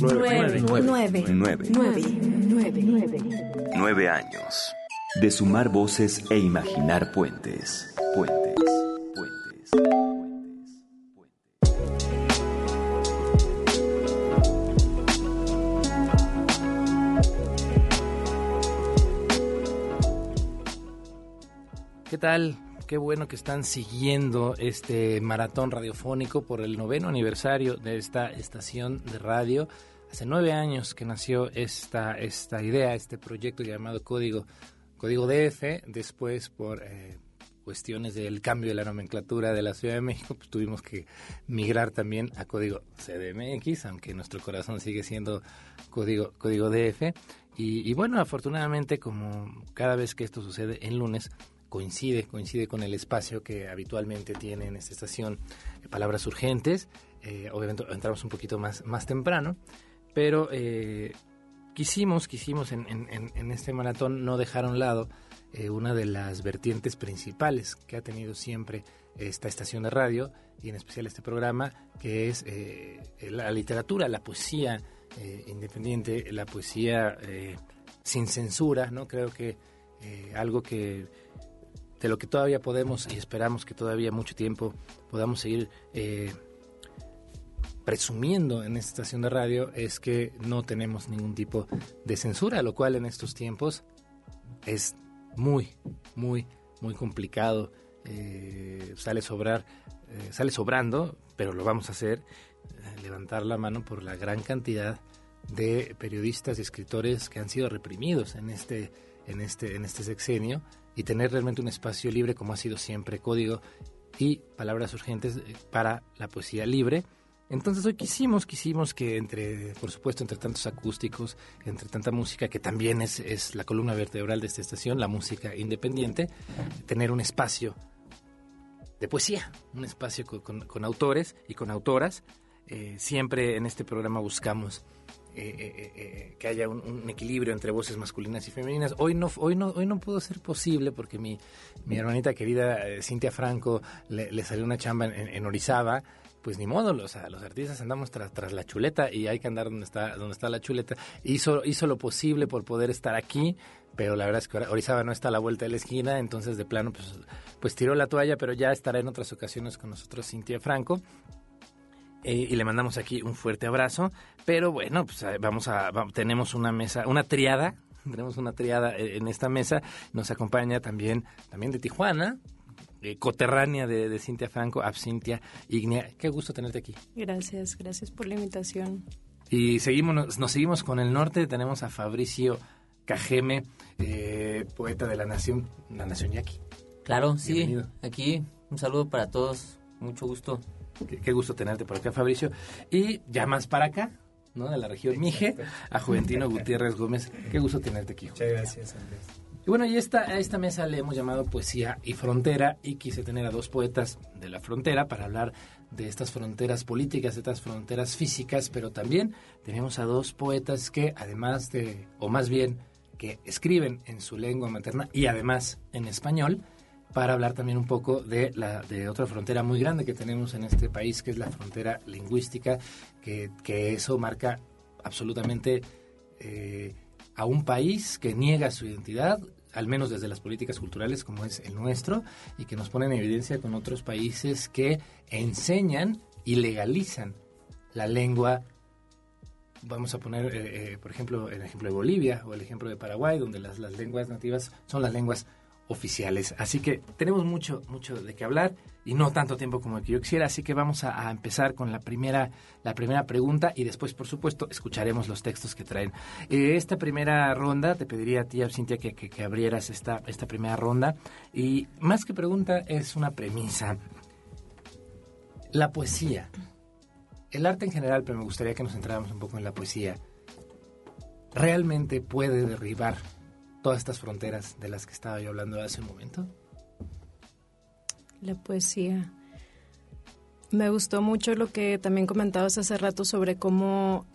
Nueve. Nueve. Nueve. Nueve. Nueve años. De sumar voces e imaginar puentes. Puentes. Puentes. ¿Qué tal? Qué bueno que están siguiendo este maratón radiofónico por el noveno aniversario de esta estación de radio. Hace nueve años que nació esta, esta idea, este proyecto llamado Código, Código DF. Después, por eh, cuestiones del cambio de la nomenclatura de la Ciudad de México, pues tuvimos que migrar también a Código CDMX, aunque nuestro corazón sigue siendo Código, código DF. Y, y bueno, afortunadamente, como cada vez que esto sucede en lunes, coincide, coincide con el espacio que habitualmente tiene en esta estación Palabras Urgentes. Eh, obviamente entramos un poquito más, más temprano, pero eh, quisimos, quisimos en, este maratón no dejar a un lado eh, una de las vertientes principales que ha tenido siempre esta estación de radio y en especial este programa, que es la literatura, la poesía independiente, la poesía sin censura, ¿no? Creo que algo que de lo que todavía podemos y esperamos que todavía mucho tiempo podamos seguir eh, presumiendo en esta estación de radio es que no tenemos ningún tipo de censura, lo cual en estos tiempos es muy, muy, muy complicado. Eh, sale sobrar, eh, sale sobrando, pero lo vamos a hacer, levantar la mano por la gran cantidad de periodistas y escritores que han sido reprimidos en este, en este, en este sexenio y tener realmente un espacio libre como ha sido siempre código y palabras urgentes eh, para la poesía libre. Entonces hoy quisimos, quisimos que entre, por supuesto, entre tantos acústicos, entre tanta música, que también es, es la columna vertebral de esta estación, la música independiente, tener un espacio de poesía, un espacio con, autores y con autoras. Eh, siempre en este programa buscamos eh, eh, eh, eh, que haya un, equilibrio entre voces masculinas y femeninas. Hoy no, hoy no, hoy no pudo ser posible porque mi, mi hermanita querida eh, Cintia Franco le, salió una chamba en, en Orizaba. Pues ni modo, los, los artistas andamos tras, tras la chuleta y hay que andar donde está, donde está la chuleta. Hizo, hizo lo posible por poder estar aquí, pero la verdad es que Orizaba no está a la vuelta de la esquina, entonces de plano pues, pues tiró la toalla, pero ya estará en otras ocasiones con nosotros Cintia Franco. Eh, y le mandamos aquí un fuerte abrazo. Pero bueno, pues eh, vamos a, va- tenemos una mesa, una triada, tenemos una triada eh, en esta mesa. Nos acompaña también, también de Tijuana, eh, coterránea de, de Cintia Franco, Absintia Ignea. Qué gusto tenerte aquí. Gracias, gracias por la invitación. Y seguimos, nos, nos seguimos con el norte. Tenemos a Fabricio Cajeme, eh, poeta de la nación, la nación yaqui. Claro, sí. Bienvenido. Aquí un saludo para todos. Mucho gusto. Qué, qué gusto tenerte por acá, Fabricio. Y ya más para acá, ¿no? De la región Mije, a Juventino Gutiérrez Gómez. Qué gusto tenerte aquí. Muchas gracias, Andrés. Y bueno, y esta, a esta mesa le hemos llamado Poesía y Frontera y quise tener a dos poetas de la frontera para hablar de estas fronteras políticas, de estas fronteras físicas, pero también tenemos a dos poetas que además de, o más bien, que escriben en su lengua materna y además en español, para hablar también un poco de, la, de otra frontera muy grande que tenemos en este país, que es la frontera lingüística, que, que eso marca absolutamente eh, a un país que niega su identidad, al menos desde las políticas culturales como es el nuestro, y que nos pone en evidencia con otros países que enseñan y legalizan la lengua. Vamos a poner, eh, eh, por ejemplo, el ejemplo de Bolivia o el ejemplo de Paraguay, donde las, las lenguas nativas son las lenguas oficiales. Así que tenemos mucho, mucho de qué hablar y no tanto tiempo como el que yo quisiera, así que vamos a, empezar con la primera, la primera pregunta y después, por supuesto, escucharemos los textos que traen. Eh, esta primera ronda, te pediría a ti, Cintia, que, que, que abrieras esta, esta primera ronda y más que pregunta es una premisa. La poesía, el arte en general, pero me gustaría que nos centráramos un poco en la poesía, ¿realmente puede derribar todas estas fronteras de las que estaba yo hablando hace un momento? La poesía. Me gustó mucho lo que también comentabas hace rato sobre cómo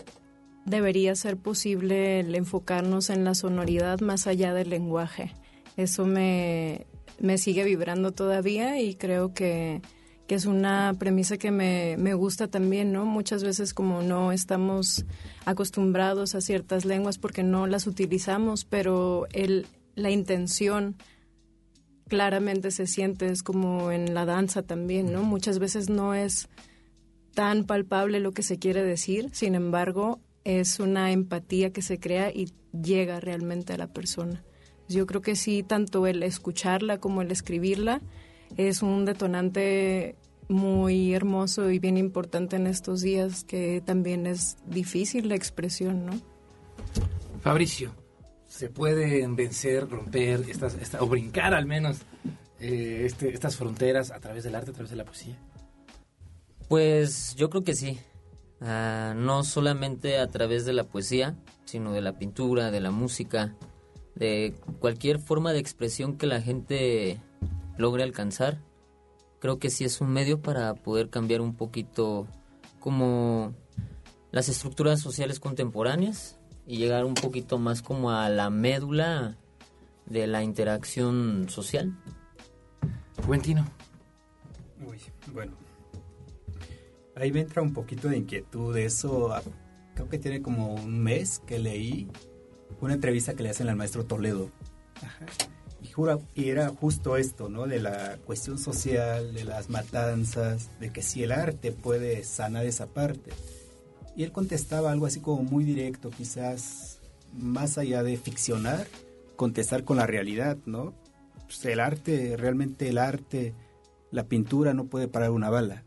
debería ser posible el enfocarnos en la sonoridad más allá del lenguaje. Eso me, me sigue vibrando todavía y creo que, que es una premisa que me, me gusta también, ¿no? Muchas veces como no estamos acostumbrados a ciertas lenguas porque no las utilizamos, pero el, la intención claramente se siente, es como en la danza también, ¿no? Muchas veces no es tan palpable lo que se quiere decir, sin embargo, es una empatía que se crea y llega realmente a la persona. Yo creo que sí, tanto el escucharla como el escribirla es un detonante muy hermoso y bien importante en estos días que también es difícil la expresión, ¿no? Fabricio, ¿se pueden vencer, romper estas, esta, o brincar al menos eh, este, estas fronteras a través del arte, a través de la poesía? Pues yo creo que sí. Ah, no solamente a través de la poesía, sino de la pintura, de la música, de cualquier forma de expresión que la gente logre alcanzar. Creo que sí es un medio para poder cambiar un poquito como las estructuras sociales contemporáneas y llegar un poquito más como a la médula de la interacción social. Buentino. Uy, bueno. Ahí me entra un poquito de inquietud. Eso creo que tiene como un mes que leí una entrevista que le hacen al maestro Toledo. Y, era justo esto, ¿no? De la cuestión social, de las matanzas, de que si el arte puede sanar esa parte. Y él contestaba algo así como muy directo, quizás más allá de ficcionar, contestar con la realidad, ¿no? Pues el arte, realmente el arte, la pintura no puede parar una bala.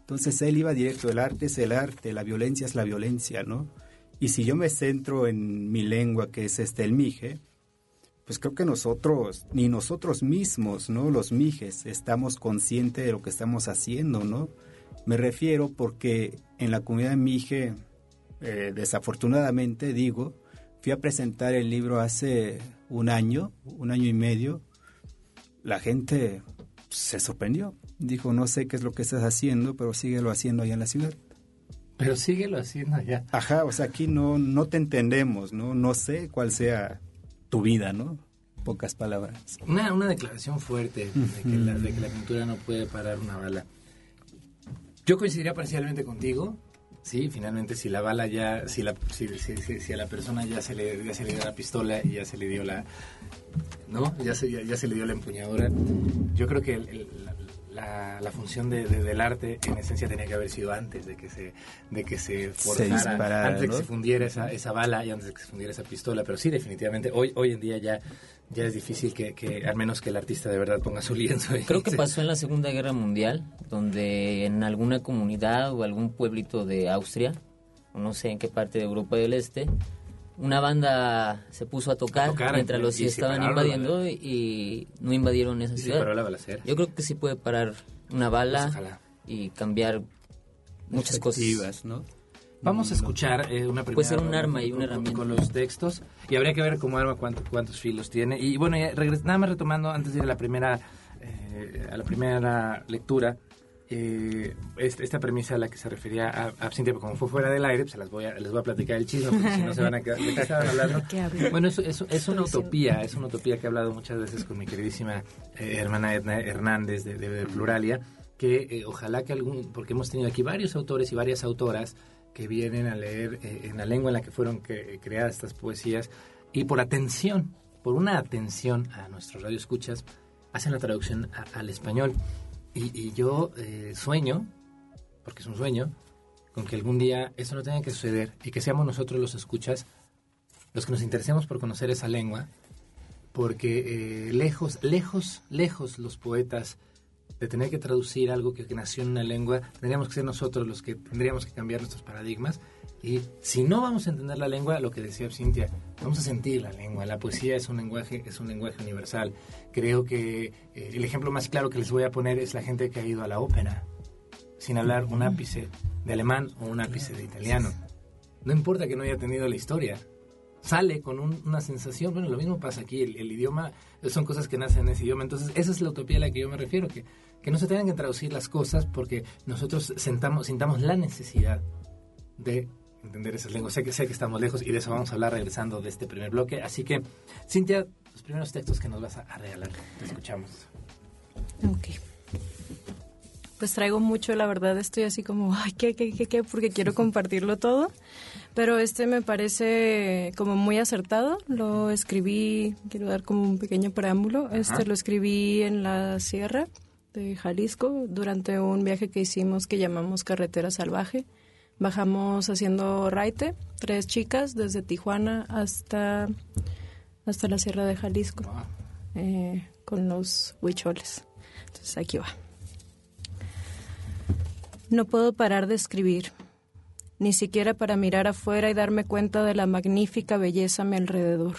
Entonces él iba directo, el arte es el arte, la violencia es la violencia, ¿no? Y si yo me centro en mi lengua, que es este el mije, pues creo que nosotros, ni nosotros mismos, ¿no? Los mijes, estamos conscientes de lo que estamos haciendo, ¿no? Me refiero porque en la comunidad mije, eh, desafortunadamente digo, fui a presentar el libro hace un año, un año y medio, la gente se sorprendió. Dijo, no sé qué es lo que estás haciendo, pero síguelo haciendo allá en la ciudad. Pero síguelo haciendo allá. Ajá, o sea, aquí no, no te entendemos, ¿no? No sé cuál sea tu vida, ¿no? Pocas palabras. Una, una declaración fuerte de que, la, de que la pintura no puede parar una bala. Yo coincidiría parcialmente contigo. Sí, finalmente si la bala ya, si, la, si, si, a la persona ya se, le, ya se le dio la pistola y ya se le dio la, ¿no? Ya se, ya, ya se le dio la empuñadura. Yo creo que el, el, la, la, función de, de, del arte en esencia tenía que haber sido antes de que se, de que se forzara, antes de que se fundiera esa, esa bala y antes de que se fundiera esa pistola. Pero sí, definitivamente, hoy, hoy en día ya ya es difícil que, que, al menos que el artista de verdad ponga su lienzo. Ahí. Creo que pasó en la Segunda Guerra Mundial, donde en alguna comunidad o algún pueblito de Austria, o no sé en qué parte de Europa del Este, una banda se puso a tocar, a tocar mientras los sí estaban invadiendo y, y, no invadieron esa ciudad. Yo creo que sí puede parar una bala pues y cambiar muchas cosas. ¿no? Vamos a escuchar eh, una primera Puede ser un arma y una herramienta. Con los textos. Y habría que ver como arma cuánto, cuántos filos tiene. Y bueno, ya nada más retomando, antes de ir a la primera, eh, a la primera lectura, eh, esta, esta, premisa a la que se refería a, a Cintia, como fue fuera del aire, pues las voy a, les voy a platicar el chisme, porque si no se van a quedar, ¿de qué estaban hablando? Bueno, es, es, es, una utopía, es una utopía que he hablado muchas veces con mi queridísima eh, hermana Edna Hernández de, de, de Pluralia, que eh, ojalá que algún, porque hemos tenido aquí varios autores y varias autoras, que vienen a leer eh, en la lengua en la que fueron creadas estas poesías y por atención, por una atención a nuestros radioescuchas, hacen la traducción a, al español. Y, yo eh, sueño, porque es un sueño, con que algún día eso no tenga que suceder y que seamos nosotros los escuchas los que nos interesemos por conocer esa lengua, porque eh, lejos, lejos, lejos los poetas de tener que traducir algo que, que, nació en una lengua, tendríamos que ser nosotros los que tendríamos que cambiar nuestros paradigmas. Y si no vamos a entender la lengua, lo que decía Cintia, vamos a sentir la lengua. La poesía es un lenguaje, es un lenguaje universal. Creo que eh, el ejemplo más claro que les voy a poner es la gente que ha ido a la ópera, sin hablar un ápice de alemán o un ápice de italiano. No importa que no haya tenido la historia, sale con un, una sensación, bueno, lo mismo pasa aquí, el, el, idioma son cosas que nacen en ese idioma, entonces esa es la utopía a la que yo me refiero, que, que no se tengan que traducir las cosas porque nosotros sentamos, sintamos la necesidad de entender esas lenguas. Sé que, sé que estamos lejos y de eso vamos a hablar regresando de este primer bloque, así que, Cintia, los primeros textos que nos vas a, a regalar, te escuchamos. Ok. Pues traigo mucho, la verdad estoy así como, ay, ¿qué, qué, qué, qué? Porque quiero compartirlo todo. Pero este me parece como muy acertado. Lo escribí, quiero dar como un pequeño preámbulo. Este lo escribí en la sierra de Jalisco durante un viaje que hicimos que llamamos Carretera Salvaje. Bajamos haciendo raite, tres chicas desde Tijuana hasta, hasta la sierra de Jalisco eh, con los huicholes. Entonces aquí va. No puedo parar de escribir, ni siquiera para mirar afuera y darme cuenta de la magnífica belleza a mi alrededor.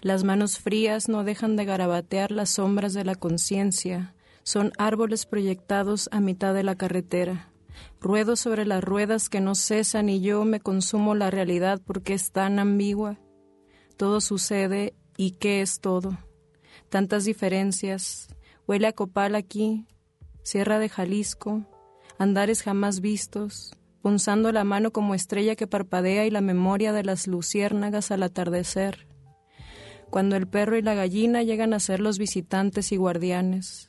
Las manos frías no dejan de garabatear las sombras de la conciencia, son árboles proyectados a mitad de la carretera. Ruedo sobre las ruedas que no cesan y yo me consumo la realidad porque es tan ambigua. Todo sucede y qué es todo. Tantas diferencias. Huele a copal aquí, Sierra de Jalisco, andares jamás vistos, punzando la mano como estrella que parpadea y la memoria de las luciérnagas al atardecer, cuando el perro y la gallina llegan a ser los visitantes y guardianes,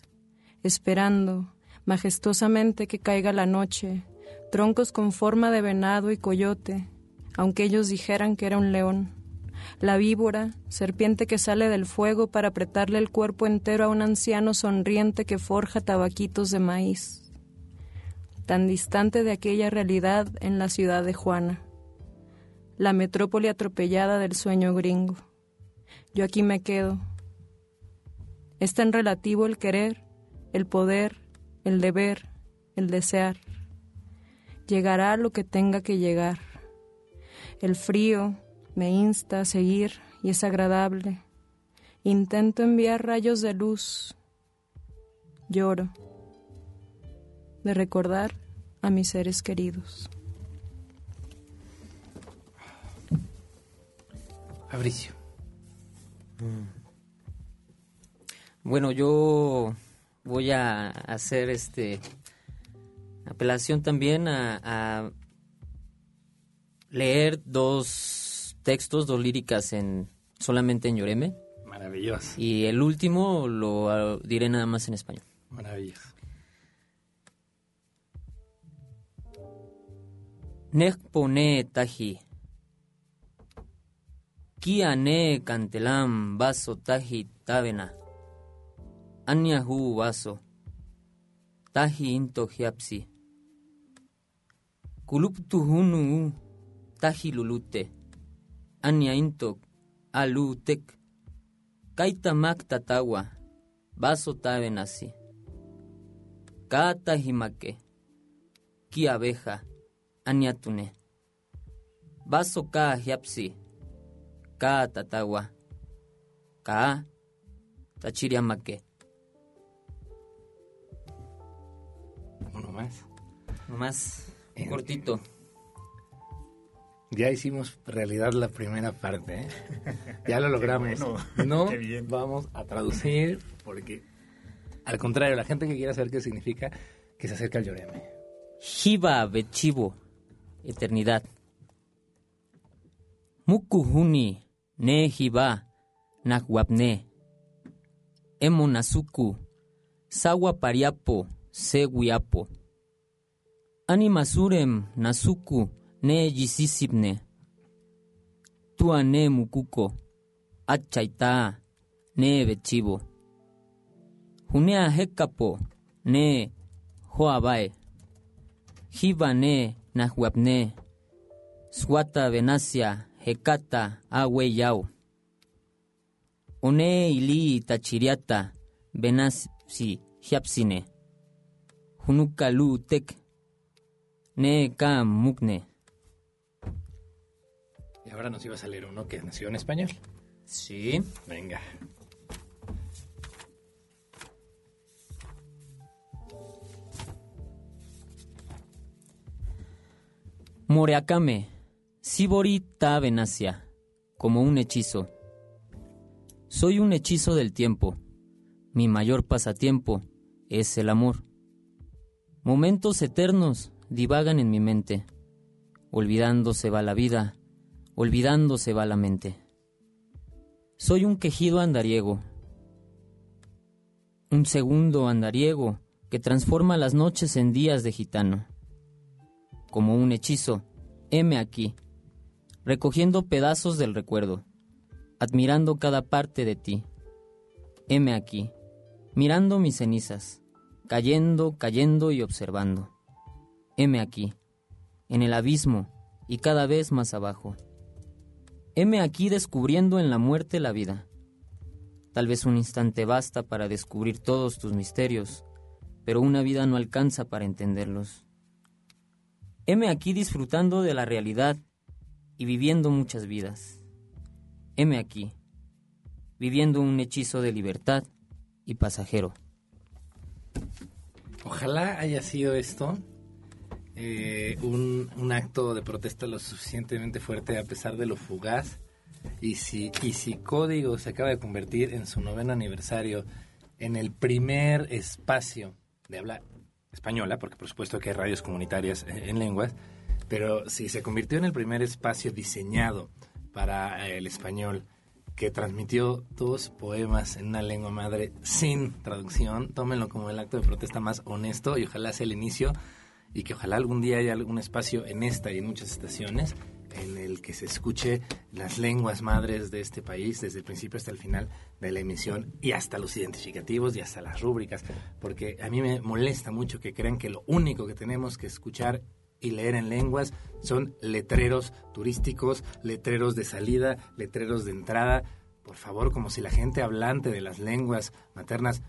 esperando majestuosamente que caiga la noche, troncos con forma de venado y coyote, aunque ellos dijeran que era un león. La víbora, serpiente que sale del fuego para apretarle el cuerpo entero a un anciano sonriente que forja tabaquitos de maíz tan distante de aquella realidad en la ciudad de Juana, la metrópoli atropellada del sueño gringo. Yo aquí me quedo. Es tan relativo el querer, el poder, el deber, el desear. Llegará lo que tenga que llegar. El frío me insta a seguir y es agradable. Intento enviar rayos de luz. Lloro de recordar a mis seres queridos. Fabricio. Mm. Bueno, yo voy a hacer este apelación también a, a leer dos textos, dos líricas en solamente en Lloreme. Maravilloso. Y el último lo ah, diré nada más en español. Maravilloso. Nekpone taji. Kia ne cantelam vaso taji tavena. Anya hu vaso. Taji into hiapsi. Kuluptu hunu taji lulute. Anya into alu tek. Kaita mak tatawa. Vaso tavenasi. Kata himake. Ki abeja. Aniatune. Vaso ka hiapsi. Ka tatawa. Ka tachiriamake. Uno más. Eh, cortito. Ya hicimos realidad la primera parte. ¿eh? Ya lo logramos. bueno, no vamos a traducir porque, al contrario, la gente que quiera saber qué significa, que se acerque al lloreme. Jiba bechivo. Eternidad. Mukuhuni ne jiba nahuapne. Emo nasuku. Sawa pariapo se guiapo. Animasurem nasuku ne yisisipne. Tua ne mukuko. Achaita ne bechivo. Junea hekapo ne joabae. nee nahuapne. Suata venasia hekata yao. One ili tachiriata venasi hiapsine. Junukalu tek. Ne ka mukne. Y ahora nos ibas a leer uno que nació en español. Sí. Venga. Moreacame, Sibori ta venacia, como un hechizo. Soy un hechizo del tiempo. Mi mayor pasatiempo es el amor. Momentos eternos divagan en mi mente. Olvidándose va la vida, olvidándose va la mente. Soy un quejido andariego. Un segundo andariego que transforma las noches en días de gitano. Como un hechizo, heme aquí, recogiendo pedazos del recuerdo, admirando cada parte de ti. Heme aquí, mirando mis cenizas, cayendo, cayendo y observando. Heme aquí, en el abismo y cada vez más abajo. Heme aquí descubriendo en la muerte la vida. Tal vez un instante basta para descubrir todos tus misterios, pero una vida no alcanza para entenderlos. Heme aquí disfrutando de la realidad y viviendo muchas vidas. Heme aquí, viviendo un hechizo de libertad y pasajero. Ojalá haya sido esto eh, un, un, acto de protesta lo suficientemente fuerte a pesar de lo fugaz. Y si, y si Código se acaba de convertir en su noveno aniversario en el primer espacio de habla española, porque por supuesto que hay radios comunitarias en lenguas, pero si se convirtió en el primer espacio diseñado para el español que transmitió dos poemas en una lengua madre sin traducción, tómenlo como el acto de protesta más honesto y ojalá sea el inicio y que ojalá algún día haya algún espacio en esta y en muchas estaciones en el que se escuche las lenguas madres de este país desde el principio hasta el final de la emisión y hasta los identificativos y hasta las rúbricas, porque a mí me molesta mucho que crean que lo único que tenemos que escuchar y leer en lenguas son letreros turísticos, letreros de salida, letreros de entrada, por favor, como si la gente hablante de las lenguas maternas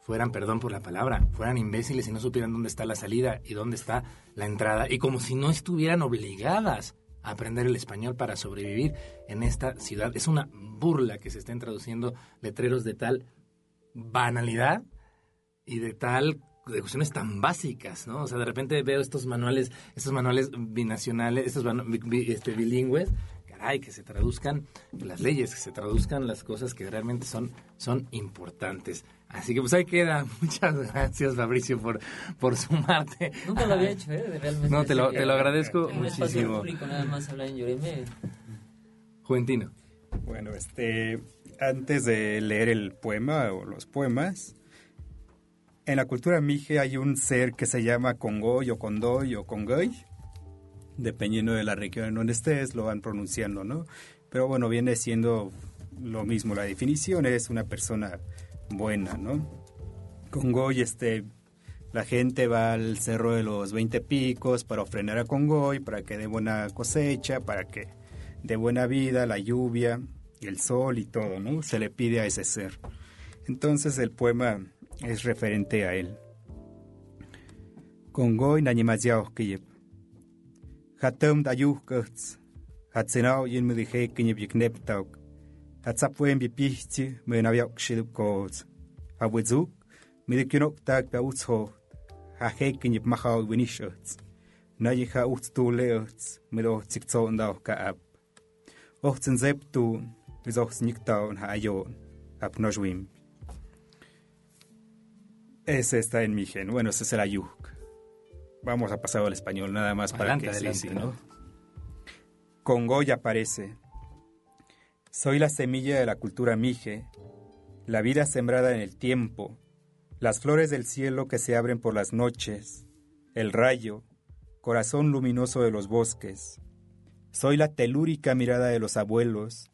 fueran, perdón por la palabra, fueran imbéciles y no supieran dónde está la salida y dónde está la entrada, y como si no estuvieran obligadas a aprender el español para sobrevivir en esta ciudad. Es una burla que se estén traduciendo letreros de tal banalidad y de tal de cuestiones tan básicas, ¿no? O sea, de repente veo estos manuales, estos manuales binacionales, estos este, bilingües, caray, que se traduzcan las leyes, que se traduzcan las cosas que realmente son, son importantes. Así que pues ahí queda. Muchas gracias, Fabricio, por, por sumarte. Nunca lo había hecho, ¿eh? Realmente. No, te lo, te lo agradezco muchísimo. Público, nada más hablar en Yoreme. Juventino. Bueno, este, antes de leer el poema o los poemas, en la cultura mije hay un ser que se llama Congoy o Condoy o Congoy. Dependiendo de la región en donde estés, lo van pronunciando, ¿no? Pero bueno, viene siendo lo mismo. La definición es una persona buena, ¿no? Congoy, este, la gente va al cerro de los 20 picos para ofrendar a Congoy, para que dé buena cosecha, para que dé buena vida, la lluvia, el sol y todo, ¿no? Se le pide a ese ser. Entonces el poema es referente a él. Congoy nañimaziao kiyep. Hatem dayuh kchts. Hatsenao yin mudije kinyep yiknep tauk. Hatsapwen bipihti menaviauk shilup koz. Hawizuk, midikinok tak pa utsho. Hahe kinyep mahao winishots. Nayiha uts tu leots, mido tsikzo ndao ka ap. Ochtsen zep tu, is Ese está en mi gen. Bueno, ese será Yuk. Vamos a pasar al español, nada más para que adelante, sí, sí, ¿no? Congoy aparece. Soy la semilla de la cultura mije, la vida sembrada en el tiempo, las flores del cielo que se abren por las noches, el rayo, corazón luminoso de los bosques. Soy la telúrica mirada de los abuelos,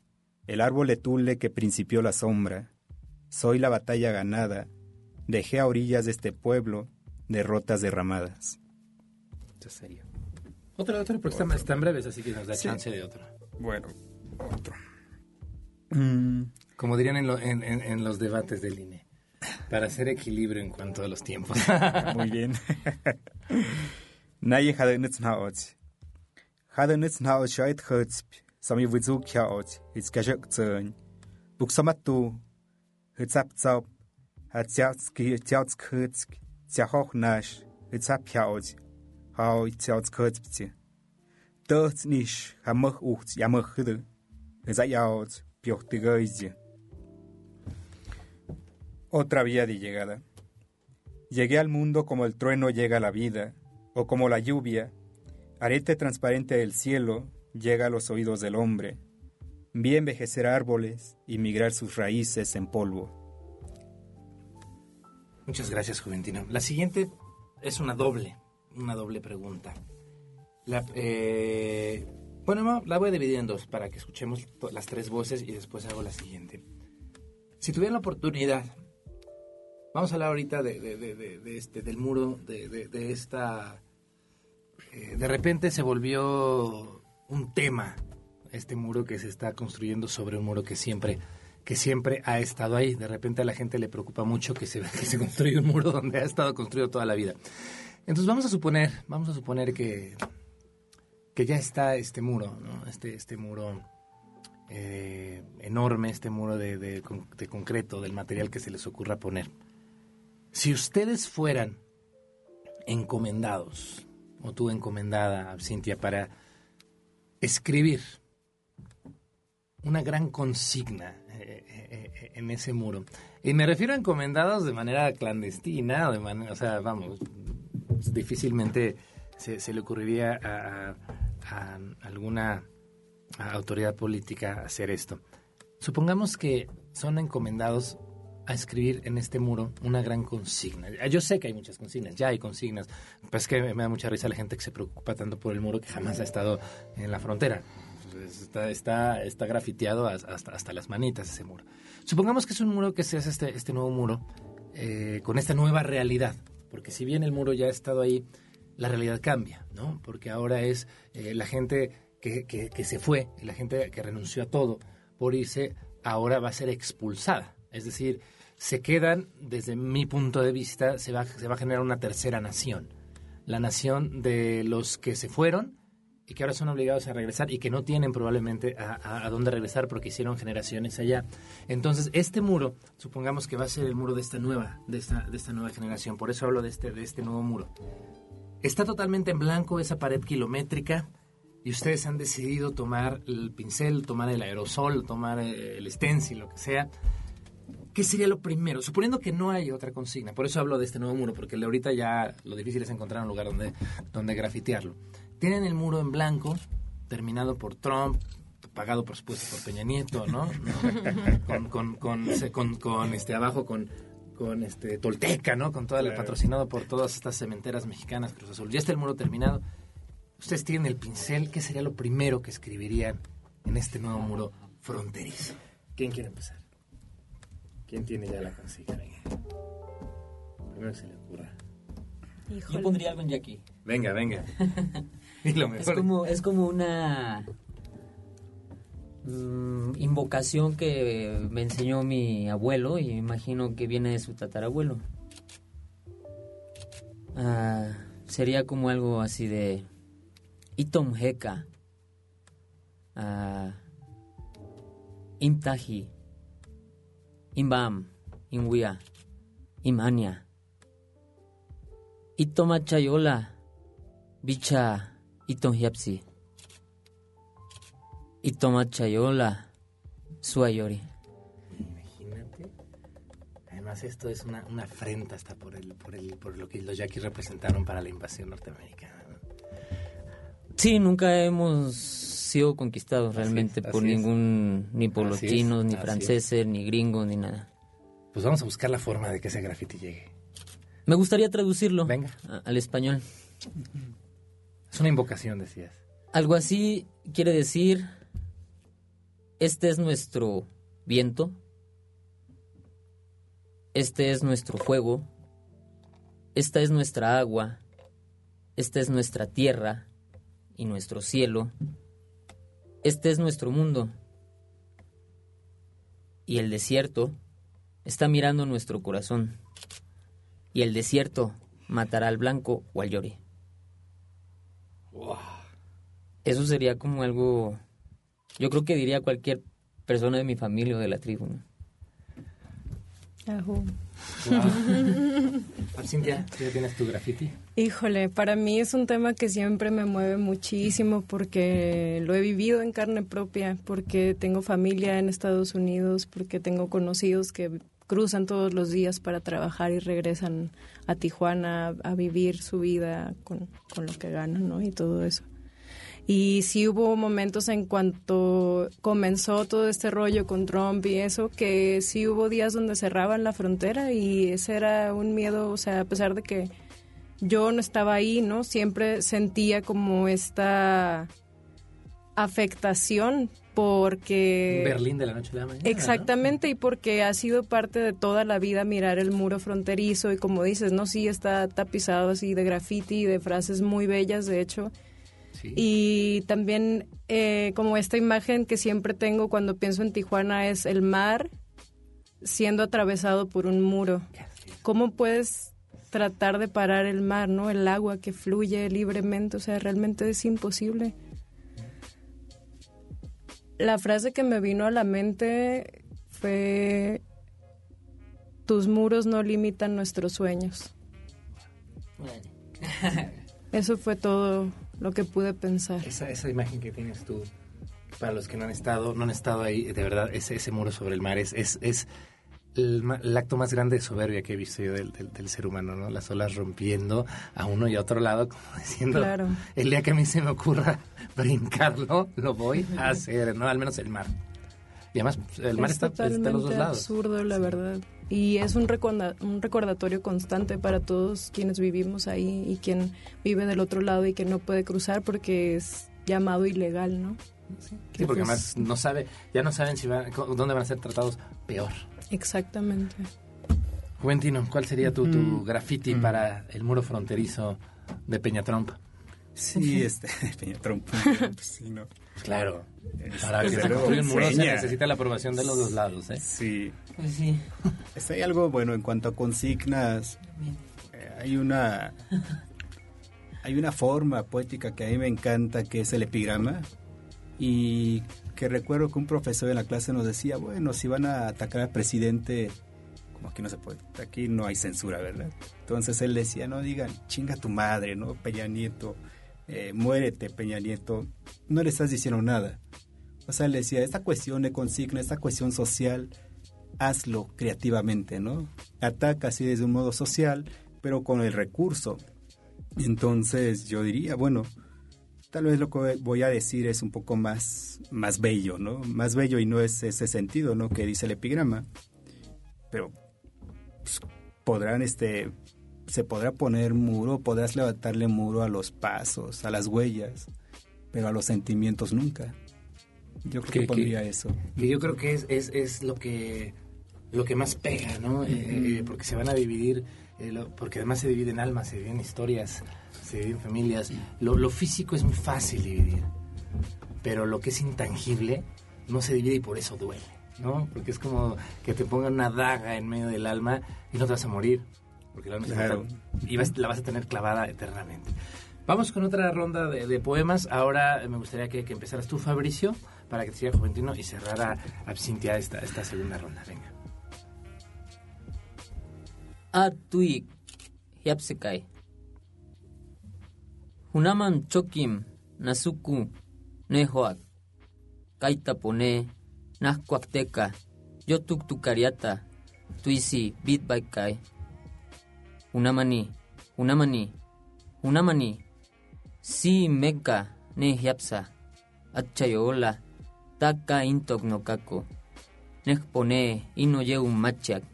el árbol de tule que principió la sombra. Soy la batalla ganada, dejé a orillas de este pueblo derrotas derramadas. Sería. Otra, otra, porque están, están breves, así que nos da Sí. chance de otro. Bueno, otro. Mm, Como dirían en, lo- en- en- en los debates del INE, para hacer equilibrio en cuanto a los tiempos. muy bien. Naye hade nits naot. Hade nits naot shait huts. Sami wizu kyaot. It's kajak tsön. Buk samatu. Hitsap Hitsap kyaot. Hau tsiats kuts pti. Dört nish. Hamach ucht. Yamach hide. Hitsap yaot. Piochtigoizje. Otra vía de llegada. Llegué al mundo como el trueno llega a la vida, o como la lluvia, arete transparente del cielo llega a los oídos del hombre. Vi envejecer árboles y migrar sus raíces en polvo. Muchas gracias, Juventino. La siguiente es una doble, una doble pregunta. La, eh, bueno, no, la voy a dividir en dos para que escuchemos las tres voces y después hago la siguiente. Si tuvieran la oportunidad, vamos a hablar ahorita de, este, del muro, de esta... eh, de repente se volvió un tema este muro que se está construyendo sobre un muro que siempre que siempre ha estado ahí. De repente a la gente le preocupa mucho que se, que se construya un muro donde ha estado construido toda la vida. Entonces vamos a suponer, vamos a suponer que, que ya está este muro, ¿no? Este, este muro eh, enorme, este muro de, de de concreto, del material que se les ocurra poner. Si ustedes fueran encomendados, o tú encomendada, Cintia, para escribir una gran consigna eh, eh, eh, en ese muro. Y me refiero a encomendados de manera clandestina, de manera, o sea, vamos, difícilmente se, se le ocurriría a, alguna autoridad política hacer esto. Supongamos que son encomendados a escribir en este muro una gran consigna. Yo sé que hay muchas consignas, ya hay consignas, pero es que me da mucha risa la gente que se preocupa tanto por el muro que jamás ha estado en la frontera. Pues Está, está, está grafiteado hasta, hasta las manitas ese muro. Supongamos que es un muro que se hace este, este nuevo muro eh, con esta nueva realidad, porque si bien el muro ya ha estado ahí, la realidad cambia, ¿no? Porque ahora es eh, la gente que, que, que se fue, la gente que renunció a todo por irse, ahora va a ser expulsada. Es decir, se quedan, desde mi punto de vista, se va, se va a generar una tercera nación. La nación de los que se fueron y que ahora son obligados a regresar y que no tienen probablemente a, a- a dónde regresar porque hicieron generaciones allá. Entonces, este muro, supongamos que va a ser el muro de esta nueva, de esta, de esta nueva generación. Por eso hablo de este, de este nuevo muro. Está totalmente en blanco esa pared kilométrica y ustedes han decidido tomar el pincel, tomar el aerosol, tomar eh, el stencil, lo que sea. ¿Qué sería lo primero? Suponiendo que no hay otra consigna. Por eso hablo de este nuevo muro, porque el de ahorita ya lo difícil es encontrar un lugar donde, donde grafitearlo. Tienen el muro en blanco, terminado por Trump, pagado por supuesto por Peña Nieto, ¿no? ¿No? Con, con, con, se- con- con, este abajo con, con este Tolteca, ¿no? Con todo el patrocinado por todas estas cementeras mexicanas, Cruz Azul. Ya está el muro terminado. Ustedes tienen el pincel, ¿qué sería lo primero que escribirían en este nuevo muro fronterizo? ¿Quién quiere empezar? ¿Quién tiene ya la consigna? Primero que se le ocurra. Yo pondría algo en Jackie. Venga, venga. Y lo Es como, es como una mm, invocación que me enseñó mi abuelo y me imagino que viene de su tatarabuelo. Ah, sería como algo así de Itom Heka, ah, Imtahi, Imbam, Inwia, Imania, Itoma Chayola, Bicha, Itom Hiapsi, Itoma Chayola, Suayori. Imagínate. Además, esto es una, una afrenta hasta por, el, por, el, por lo que los yaquis representaron para la invasión norteamericana. ¿no? Sí, nunca hemos sido conquistados realmente es, por es. ningún, ni por los Así es, chinos, ni franceses, ni gringos, ni nada. Pues vamos a buscar la forma de que ese graffiti llegue. Me gustaría traducirlo Venga. a- al español. Es una invocación, decías. Algo así quiere decir, este es nuestro viento, este es nuestro fuego, esta es nuestra agua, esta es nuestra tierra y nuestro cielo, este es nuestro mundo. Y el desierto está mirando nuestro corazón, y el desierto matará al blanco o al llori. Eso sería como algo, yo creo que diría cualquier persona de mi familia o de la tribu. ¿no? Ajú. Ah, Cintia, ¿tú ya tienes tu graffiti? Híjole, para mí es un tema que siempre me mueve muchísimo porque lo he vivido en carne propia, porque tengo familia en Estados Unidos, porque tengo conocidos que cruzan todos los días para trabajar y regresan a Tijuana a, vivir su vida con, con lo que ganan, ¿no? Y todo eso. Y sí hubo momentos en cuanto comenzó todo este rollo con Trump y eso, que sí hubo días donde cerraban la frontera y ese era un miedo, o sea, a pesar de que yo no estaba ahí, ¿no? Siempre sentía como esta afectación porque... Berlín de la noche a la mañana. Exactamente, y porque ha sido parte de toda la vida mirar el muro fronterizo y como dices, no, sí está tapizado así de graffiti y de frases muy bellas, de hecho. Y también eh, como esta imagen que siempre tengo cuando pienso en Tijuana es el mar siendo atravesado por un muro. ¿Cómo puedes tratar de parar el mar, no? El agua que fluye libremente, o sea, realmente es imposible. La frase que me vino a la mente fue, tus muros no limitan nuestros sueños. Eso fue todo lo que pude pensar. Esa, esa imagen que tienes tú, para los que no han estado, no han estado ahí, de verdad, ese, ese muro sobre el mar es, es, es el, acto más grande de soberbia que he visto yo del, del, ser humano, ¿no? Las olas rompiendo a uno y a otro lado, como diciendo, el día que a mí se me ocurra brincarlo, lo voy a hacer, ¿no? Al menos el mar. Y además, el mar está, de los dos lados. absurdo, la verdad. Y es un, un recordatorio constante para todos quienes vivimos ahí y quien vive del otro lado y que no puede cruzar porque es llamado ilegal, ¿no? Sí, porque pues además no sabe, ya no saben si dónde van a ser tratados peor. Exactamente. Juventino, ¿cuál sería tu, tu graffiti mm. para el muro fronterizo de Peña Trump? Sí, este, Peña Trump, sí, ¿no? Claro. Para que se construya un muro se necesita la aprobación de los dos lados, ¿eh? Sí. Pues sí. Este, hay algo, bueno, en cuanto a consignas, eh, hay una... Hay una forma poética que a mí me encanta, que es el epigrama, y que recuerdo que un profesor en la clase nos decía, bueno, si van a atacar al presidente, como aquí no se puede, aquí no hay censura, ¿verdad? Entonces él decía, no digan, chinga tu madre, ¿no? Peña Nieto, eh, muérete, Peña Nieto, no le estás diciendo nada. O sea, él decía, esta cuestión de consigna, esta cuestión social, hazlo creativamente, ¿no? Ataca así desde un modo social, pero con el recurso. Entonces yo diría, bueno, tal vez lo que voy a decir es un poco más, más bello, ¿no? Más bello y no es ese sentido, ¿no? Que dice el epigrama. Pero pues, podrán, este, se podrá poner muro, podrás levantarle muro a los pasos, a las huellas, pero a los sentimientos nunca. Yo creo que, pondría eso. Y yo creo que es, es, es lo que lo que más pega, ¿no? Eh, eh, porque se van a dividir, eh, porque además se dividen almas, se dividen historias, se dividen familias. Lo, físico es muy fácil dividir, pero lo que es intangible no se divide y por eso duele, ¿no? Porque es como que te pongan una daga en medio del alma y no te vas a morir, porque la alma y la vas a tener clavada eternamente. Vamos con otra ronda de, poemas. Ahora me gustaría que, empezaras tú, Fabricio, para que te siga Juventino y cerrara Absintia esta, esta segunda ronda. Venga. Atuik, Yapsekai. Hunaman chokim nasuku nehoak. Kaita pone nahkuakteka. Yotuk tukariata. Tuisi bitbaikai. Unamani, unamani, unamani. Si meka ne hiapsa. Achayola. Taka intok no kako. Nehpone ino un machiak.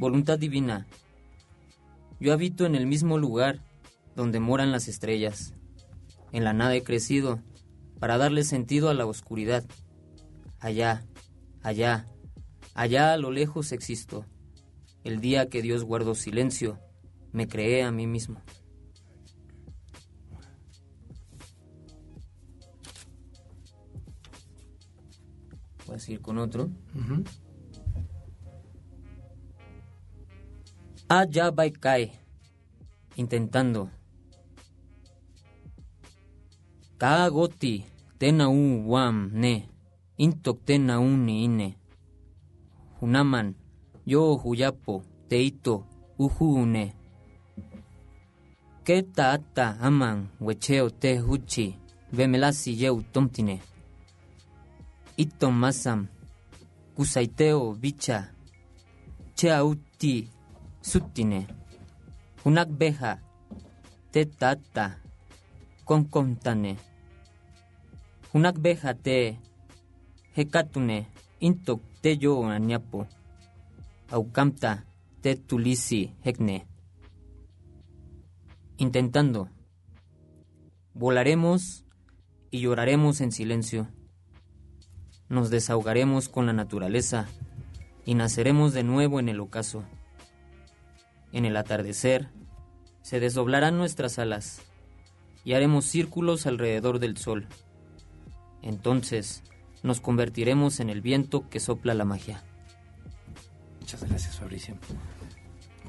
Voluntad divina. Yo habito en el mismo lugar donde moran las estrellas. En la nada he crecido para darle sentido a la oscuridad. Allá, allá, allá a lo lejos existo. El día que Dios guardó silencio, me creé a mí mismo. Voy a seguir con otro. Allá va cae, intentando. Kagoti tena u wam ne, intok tena ni ine. Hunaman, yo huyapo, teito, uhune. Keta ata aman, wecheo te huchi, vemelasi yeu tomtine. Ito masam, kusaiteo bicha, uti Sutine, Beja, Tetata, Concontane, Hunakbeja te hekatune intok te yo aniapo. Aukamta te tulisi hekne. Intentando. Volaremos y lloraremos en silencio. Nos desahogaremos con la naturaleza y naceremos de nuevo en el ocaso. En el atardecer se desdoblarán nuestras alas y haremos círculos alrededor del sol. Entonces nos convertiremos en el viento que sopla la magia. Muchas gracias, Fabricio.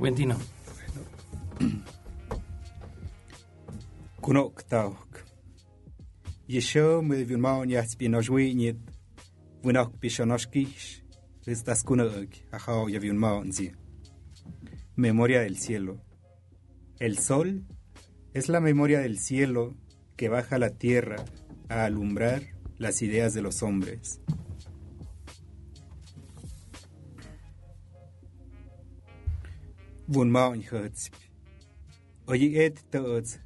Quentino. Ya vunmaun zi. Memoria del cielo. El sol es la memoria del cielo que baja a la tierra a alumbrar las ideas de los hombres. Vunmaun hëtsp. Oye et tëts,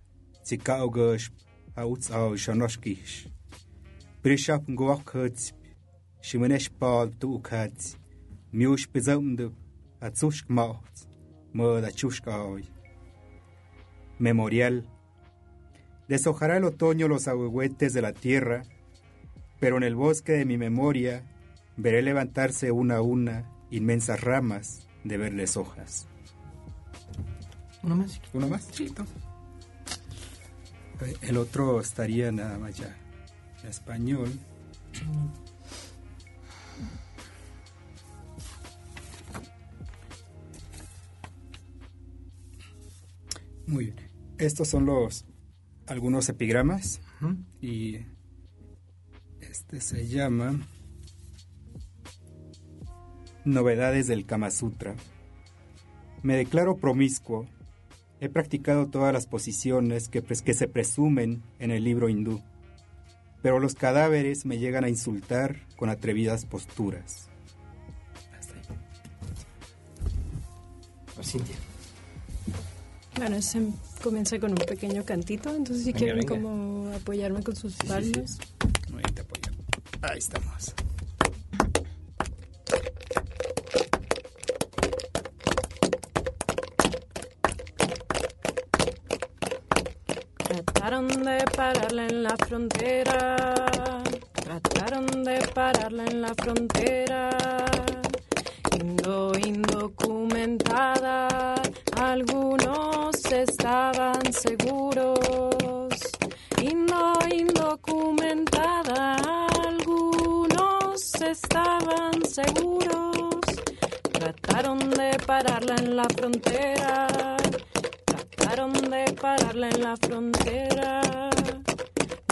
si kao gëshp, a uts au shonoshkish. Prishap nguak hëtsp, shimenesh pal tu ukats, miush pizamdëp, a tsushk maut, më da chushk au. Memorial. Deshojará el otoño los ahuehuetes de la tierra, pero en el bosque de mi memoria veré levantarse una a una inmensas ramas de verdes hojas. ¿Uno más? ¿Uno más? Sí. El otro estaría nada más ya en español. Muy bien. Estos son los algunos epigramas y este se llama Novedades del Kama Sutra. Me declaro promiscuo. He practicado todas las posiciones que, que se presumen en el libro hindú, pero los cadáveres me llegan a insultar con atrevidas posturas. Hasta ahí. Pues, Cintia. Bueno, ese comienza con un pequeño cantito, entonces si Venga, quieren venga. como apoyarme con sus sí, palmas. Muy bien, te apoyo. Ahí estamos. Trataron de pararla en la frontera. Trataron de pararla en la frontera. Indo, indocumentada. Algunos estaban seguros. Indo, indocumentada. Algunos estaban seguros. Trataron de pararla en la frontera. Trataron de pararla en la frontera.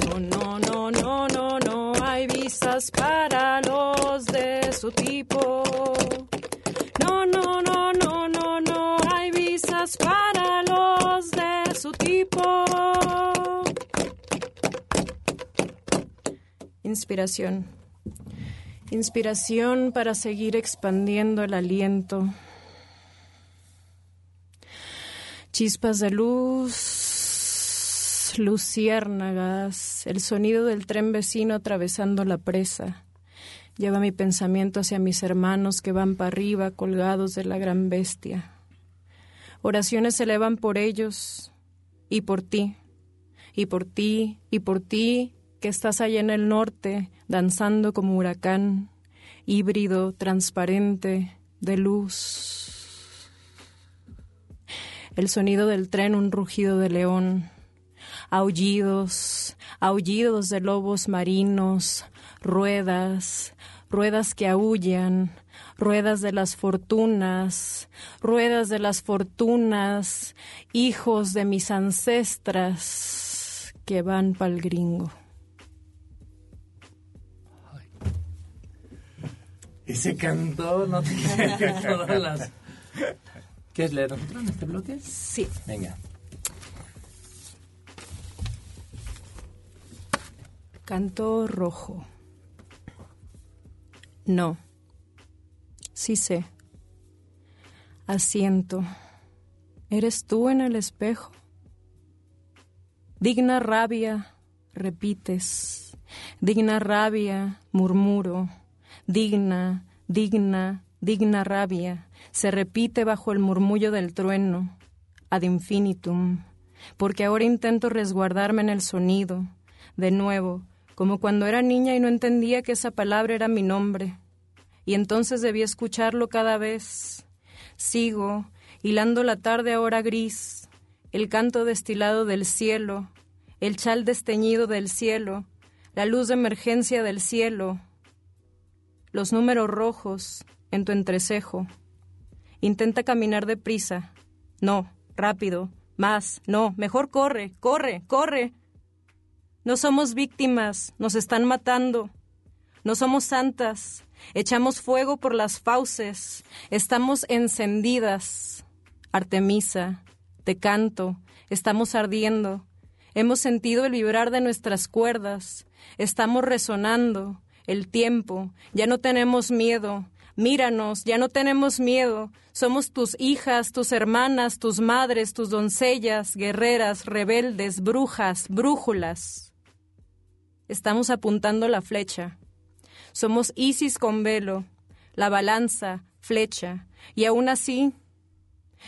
No, no, no, no, no, no hay visas para los de su tipo. No, no, no, no, no, no hay visas para los de su tipo. Inspiración. Inspiración para seguir expandiendo el aliento. Chispas de luz, luciérnagas, el sonido del tren vecino atravesando la presa. Lleva mi pensamiento hacia mis hermanos que van para arriba colgados de la gran bestia. Oraciones se elevan por ellos y por ti, y por ti, y por ti que estás allá en el norte, danzando como huracán, híbrido, transparente, de luz el sonido del tren, un rugido de león, aullidos, aullidos de lobos marinos, ruedas, ruedas que aullan, ruedas de las fortunas, ruedas de las fortunas, hijos de mis ancestras que van pa'l gringo. Ese canto no tiene todas las... ¿Quieres leer nosotros en este bloque? Sí. Venga. Canto rojo. No. Sí sé. Asiento. ¿Eres tú en el espejo? Digna rabia, repites. Digna rabia, murmuro, digna, digna, digna rabia, se repite bajo el murmullo del trueno, ad infinitum, porque ahora intento resguardarme en el sonido, de nuevo, como cuando era niña y no entendía que esa palabra era mi nombre, y entonces debí escucharlo cada vez. Sigo, hilando la tarde ahora gris, el canto destilado del cielo, el chal desteñido del cielo, la luz de emergencia del cielo, los números rojos en tu entrecejo. Intenta caminar deprisa. No, rápido, más, no, mejor corre, corre, corre. No somos víctimas, nos están matando. No somos santas, echamos fuego por las fauces, estamos encendidas. Artemisa, te canto, estamos ardiendo. Hemos sentido el vibrar de nuestras cuerdas, estamos resonando, el tiempo, ya no tenemos miedo, míranos, ya no tenemos miedo, somos tus hijas, tus hermanas, tus madres, tus doncellas, guerreras, rebeldes, brujas, brújulas. Estamos apuntando la flecha. Somos Isis con velo, la balanza, flecha, y aún así,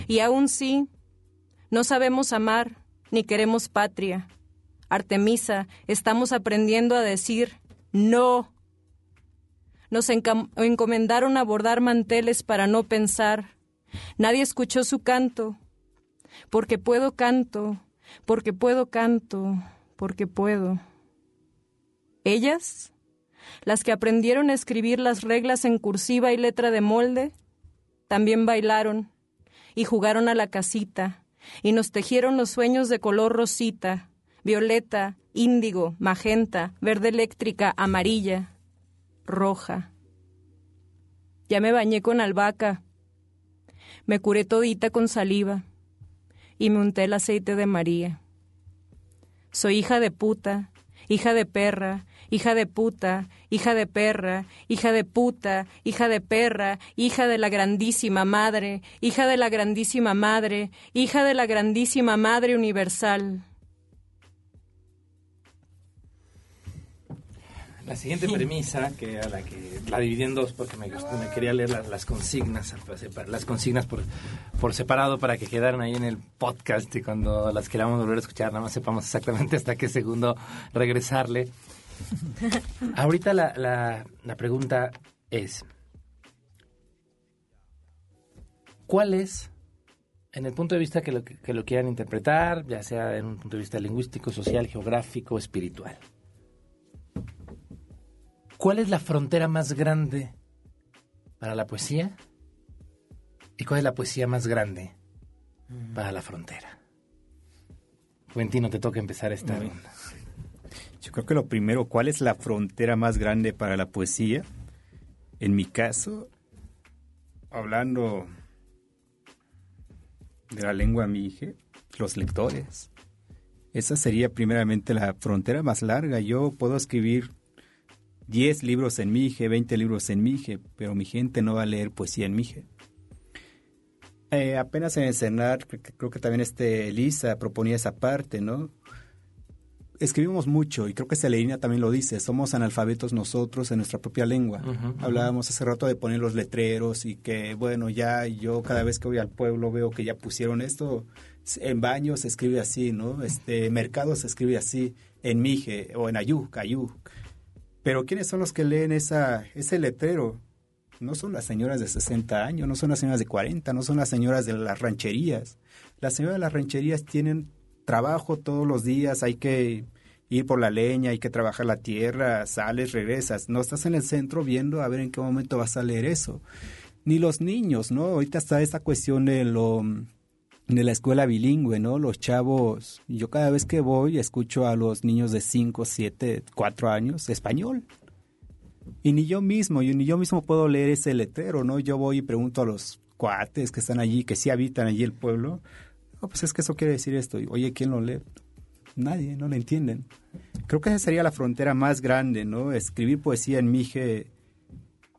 y aún sí, no sabemos amar ni queremos patria. Artemisa, estamos aprendiendo a decir no. Nos encomendaron a bordar manteles para no pensar. Nadie escuchó su canto. Porque puedo canto, porque puedo canto, porque puedo. Ellas, las que aprendieron a escribir las reglas en cursiva y letra de molde, también bailaron y jugaron a la casita y nos tejieron los sueños de color rosita, violeta, índigo, magenta, verde eléctrica, amarilla, roja. Ya me bañé con albahaca, me curé todita con saliva y me unté el aceite de María. Soy hija de puta, hija de perra, hija de puta, hija de perra, hija de puta, hija de perra, hija de la grandísima madre, hija de la grandísima madre, hija de la grandísima madre universal. La siguiente premisa, que a la que la dividí en dos porque me, quería leer las, consignas, las consignas por, por separado para que quedaran ahí en el podcast y cuando las queramos volver a escuchar nada más sepamos exactamente hasta qué segundo regresarle. Ahorita la, la, pregunta es, ¿cuál es, en el punto de vista que lo, que lo quieran interpretar, ya sea en un punto de vista lingüístico, social, geográfico, espiritual, cuál es la frontera más grande para la poesía y cuál es la poesía más grande para la frontera? Juventino, te toca empezar esta ronda. Yo creo que lo primero, ¿cuál es la frontera más grande para la poesía? En mi caso, hablando de la lengua mije, los lectores. Esa sería primeramente la frontera más larga. Yo puedo escribir 10 libros en mije, 20 libros en mije, pero mi gente no va a leer poesía en mije. Eh, apenas en el cenar, creo que también este Elisa proponía esa parte, ¿no? Escribimos mucho y creo que Celerina también lo dice, somos analfabetos nosotros en nuestra propia lengua. Hablábamos hace rato de poner los letreros y que, bueno, ya yo cada vez que voy al pueblo veo que ya pusieron esto, en baños se escribe así, ¿no? Este, mercado se escribe así, en Mije o en Ayú, Cayú. Pero ¿quiénes son los que leen esa, ese letrero? No son las señoras de 60 años, no son las señoras de 40, no son las señoras de las rancherías. Las señoras de las rancherías tienen trabajo todos los días, hay que ir por la leña, hay que trabajar la tierra, sales, regresas. No estás en el centro viendo a ver en qué momento vas a leer eso. Ni los niños, ¿no? Ahorita está esa cuestión de lo de la escuela bilingüe, ¿no? Los chavos, yo cada vez que voy escucho a los niños de 5, 7, 4 años español. Y ni yo mismo, yo, ni yo mismo puedo leer ese letrero, ¿no? Yo voy y pregunto a los cuates que están allí, que sí habitan allí el pueblo, pues es que eso quiere decir esto. Oye, ¿quién lo lee? Nadie, no lo entienden. Creo que esa sería la frontera más grande, ¿no? Escribir poesía en Mije,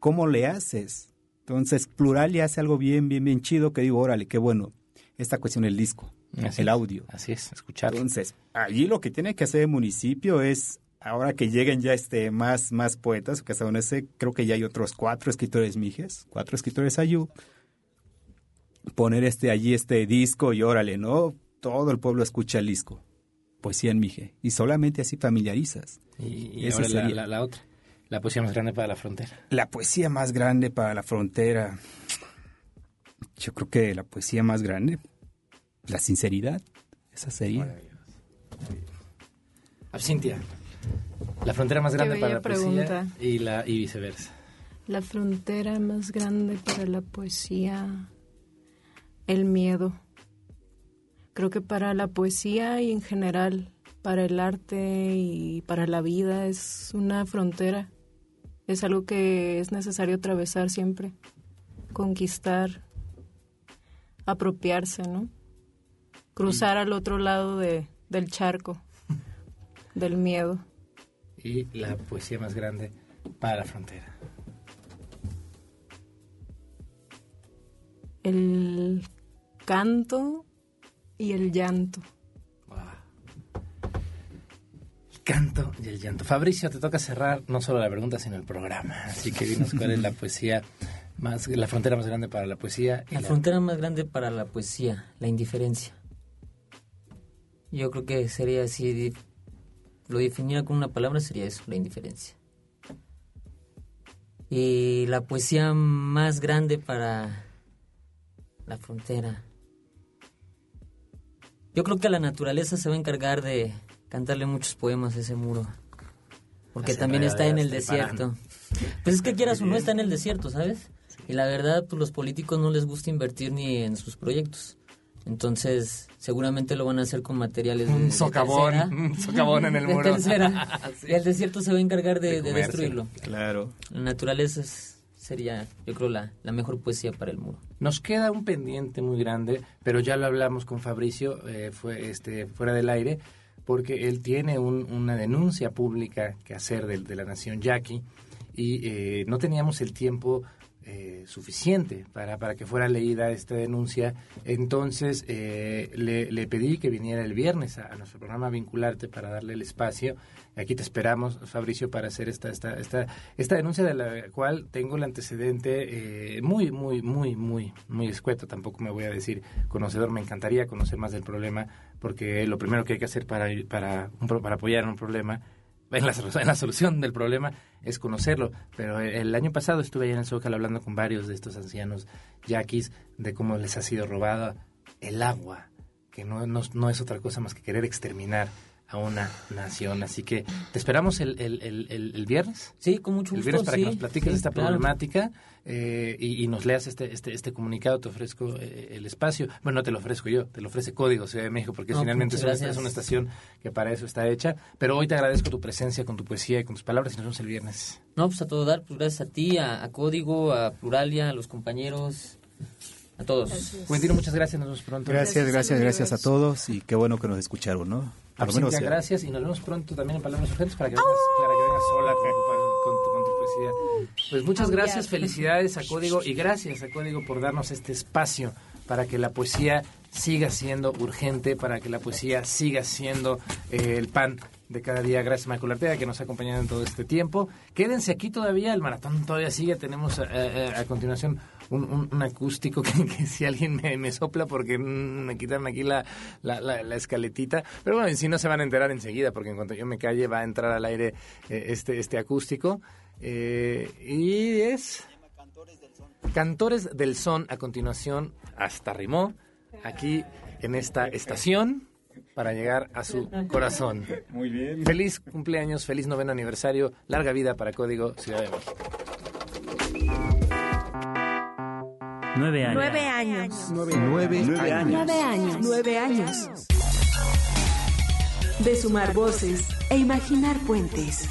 ¿cómo le haces? Entonces, plural le hace algo bien, bien, bien chido que digo, órale, qué bueno. Esta cuestión el disco, el audio. Así es, escuchar. Entonces, allí lo que tiene que hacer el municipio es ahora que lleguen ya este más, más poetas, que hasta donde sé, creo que ya hay otros cuatro escritores mijes, cuatro escritores ayú, poner este allí este disco y órale, ¿no? Todo el pueblo escucha el disco. Poesía en mije. Y solamente así familiarizas. Y, y Esa ahora la, sería. la- la otra, la poesía más grande para la frontera. La poesía más grande para la frontera. Yo creo que la poesía más grande, la sinceridad, esa sería. Cintia, la frontera más grande para la poesía y, la, y viceversa. La frontera más grande para la poesía, el miedo. Creo que para la poesía y en general, para el arte y para la vida es una frontera. Es algo que es necesario atravesar siempre, conquistar, apropiarse, ¿no? Cruzar al otro lado de, del charco, del miedo. Y la poesía más grande para la frontera. El canto y el llanto. El canto y el llanto. Fabricio, te toca cerrar no solo la pregunta, sino el programa. Así que dinos cuál es la poesía más, la frontera más grande para la poesía. y La frontera más grande para la poesía, la indiferencia. Yo creo que sería así, lo definiera con una palabra sería eso, la indiferencia. Y la poesía más grande para la frontera. Yo creo que la naturaleza se va a encargar de cantarle muchos poemas a ese muro. Porque también está en el desierto. Pues es que quieras o no está en el desierto, ¿sabes? Y la verdad, pues los políticos no les gusta invertir ni en sus proyectos. Entonces, seguramente lo van a hacer con materiales de, Un de socavón, tercera. un socavón en el De muro. tercera. Sí. Y el desierto se va a encargar de, De de destruirlo. Claro. La naturaleza es- sería, yo creo, la, la mejor poesía para el muro. Nos queda un pendiente muy grande, pero ya lo hablamos con Fabricio eh, fue este fuera del aire, porque él tiene un- una denuncia pública que hacer de, de la nación yaqui y eh, no teníamos el tiempo eh, suficiente para, para que fuera leída esta denuncia. Entonces eh, le, pedí que viniera el viernes a, nuestro programa Vincularte para darle el espacio. Aquí te esperamos, Fabricio, para hacer esta, esta, esta, esta denuncia de la cual tengo el antecedente eh, muy, muy, muy, muy, muy escueto. Tampoco me voy a decir conocedor. Me encantaría conocer más del problema, porque lo primero que hay que hacer para, para, para apoyar un problema en la, en la solución del problema es conocerlo. Pero el, el año pasado estuve allá en el Zócalo hablando con varios de estos ancianos yaquis de cómo les ha sido robada el agua, que no, no, no es otra cosa más que querer exterminar a una nación. Así que te esperamos el, el, el, el- el viernes. Sí, con mucho El gusto. viernes para sí, que nos platiques sí, esta claro. problemática eh, y, y nos leas este, este, este comunicado. Te ofrezco eh, el espacio. Bueno, no te lo ofrezco yo, te lo ofrece Código Ciudad de México, porque No, finalmente es una, gracias. es una estación que para eso está hecha. Pero hoy te agradezco tu presencia con tu poesía y con tus palabras y nos vemos el viernes. No, pues a todo dar, pues gracias a ti, a, a Código, a Pluralia, a los compañeros, a todos. Juventino, muchas gracias. Nos vemos pronto. Gracias, Gracias gracias, a todos y qué bueno que nos escucharon, ¿no? Por lo menos, Absintia, eh, gracias y nos vemos pronto también en Palabras Urgentes para que vengas, para que vengas sola con, con tu, con tu poesía. Pues muchas gracias, felicidades a Código y gracias a Código por darnos este espacio para que la poesía siga siendo urgente, para que la poesía siga siendo eh, el pan de cada día. Gracias, Michael Ortega, que nos ha acompañado en todo este tiempo. Quédense aquí todavía, el maratón todavía sigue. Tenemos eh, eh, a continuación un, un- un acústico que, que si alguien me, me sopla porque mm, me quitan aquí la, la, la- la escaletita. Pero bueno, si no se van a enterar enseguida, porque en cuanto yo me calle va a entrar al aire eh, este, este acústico. Eh, y es... Cantores del Son a continuación hasta rimó aquí en esta estación para llegar a su corazón. Muy bien. Feliz cumpleaños, feliz noveno aniversario, larga vida para Código Ciudad de México. Nueve años. Nueve años. Nueve, nueve años. Nueve años. Nueve años. De sumar voces e imaginar puentes.